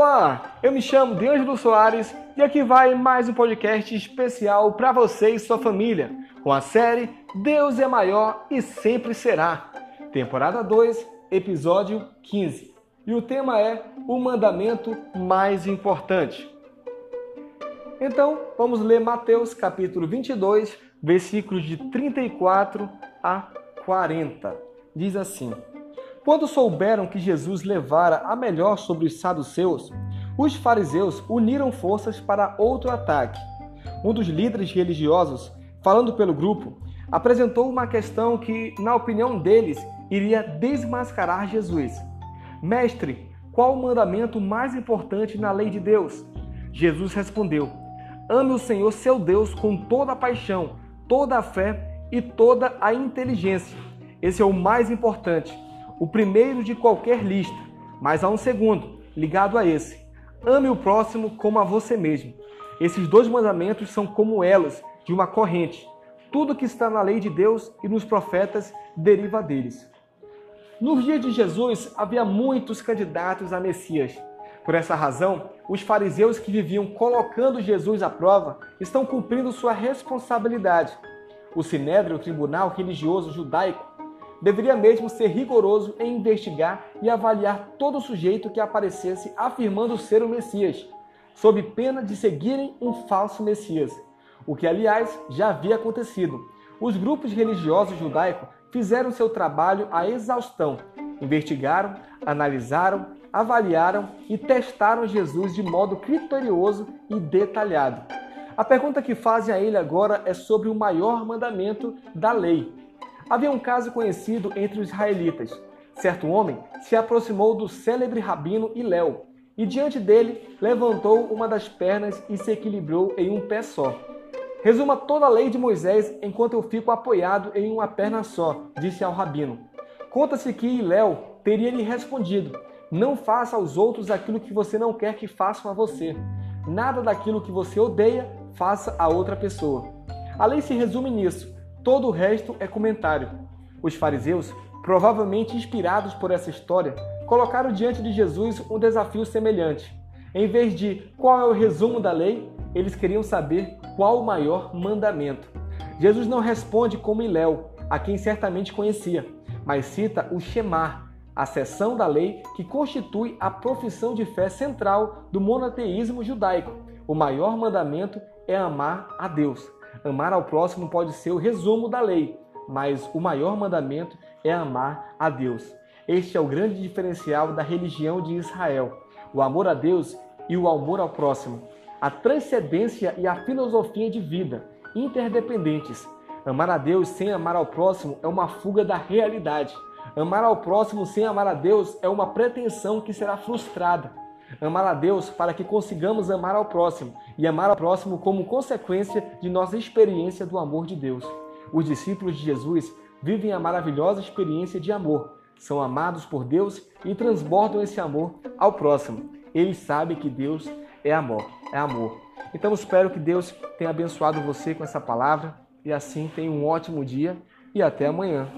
Olá, eu me chamo D'Angelo Soares e aqui vai mais um podcast especial para você e sua família, com a série Deus é Maior e Sempre Será, temporada 2, episódio 15. E o tema é o mandamento mais importante. Então, vamos ler Mateus capítulo 22, versículos de 34 a 40. Diz assim: quando souberam que Jesus levara a melhor sobre os saduceus, os fariseus uniram forças para outro ataque. Um dos líderes religiosos, falando pelo grupo, apresentou uma questão que, na opinião deles, iria desmascarar Jesus. Mestre, qual o mandamento mais importante na lei de Deus? Jesus respondeu: Ame o Senhor seu Deus com toda a paixão, toda a fé e toda a inteligência. Esse é o mais importante o primeiro de qualquer lista, mas há um segundo, ligado a esse. Ame o próximo como a você mesmo. Esses dois mandamentos são como elos de uma corrente. Tudo que está na lei de Deus e nos profetas deriva deles. Nos dias de Jesus havia muitos candidatos a Messias. Por essa razão, os fariseus que viviam colocando Jesus à prova estão cumprindo sua responsabilidade. O Sinédrio, o tribunal religioso judaico, deveria mesmo ser rigoroso em investigar e avaliar todo sujeito que aparecesse afirmando ser o Messias, sob pena de seguirem um falso Messias, o que, aliás, já havia acontecido. Os grupos religiosos judaicos fizeram seu trabalho à exaustão, investigaram, analisaram, avaliaram e testaram Jesus de modo criterioso e detalhado. A pergunta que fazem a ele agora é sobre o maior mandamento da lei, Havia um caso conhecido entre os israelitas. Certo homem se aproximou do célebre rabino Iléu e diante dele levantou uma das pernas e se equilibrou em um pé só. Resuma toda a lei de Moisés enquanto eu fico apoiado em uma perna só, disse ao rabino. Conta-se que Iléu teria lhe respondido: Não faça aos outros aquilo que você não quer que façam a você. Nada daquilo que você odeia, faça a outra pessoa. A lei se resume nisso Todo o resto é comentário. Os fariseus, provavelmente inspirados por essa história, colocaram diante de Jesus um desafio semelhante. Em vez de qual é o resumo da lei, eles queriam saber qual o maior mandamento. Jesus não responde como Iléu, a quem certamente conhecia, mas cita o Shemar, a seção da lei que constitui a profissão de fé central do monoteísmo judaico. O maior mandamento é amar a Deus. Amar ao próximo pode ser o resumo da lei, mas o maior mandamento é amar a Deus. Este é o grande diferencial da religião de Israel: o amor a Deus e o amor ao próximo. A transcendência e a filosofia de vida, interdependentes. Amar a Deus sem amar ao próximo é uma fuga da realidade. Amar ao próximo sem amar a Deus é uma pretensão que será frustrada. Amar a Deus para que consigamos amar ao próximo e amar ao próximo como consequência de nossa experiência do amor de Deus. Os discípulos de Jesus vivem a maravilhosa experiência de amor, são amados por Deus e transbordam esse amor ao próximo. Eles sabem que Deus é amor, é amor. Então espero que Deus tenha abençoado você com essa palavra e assim tenha um ótimo dia e até amanhã.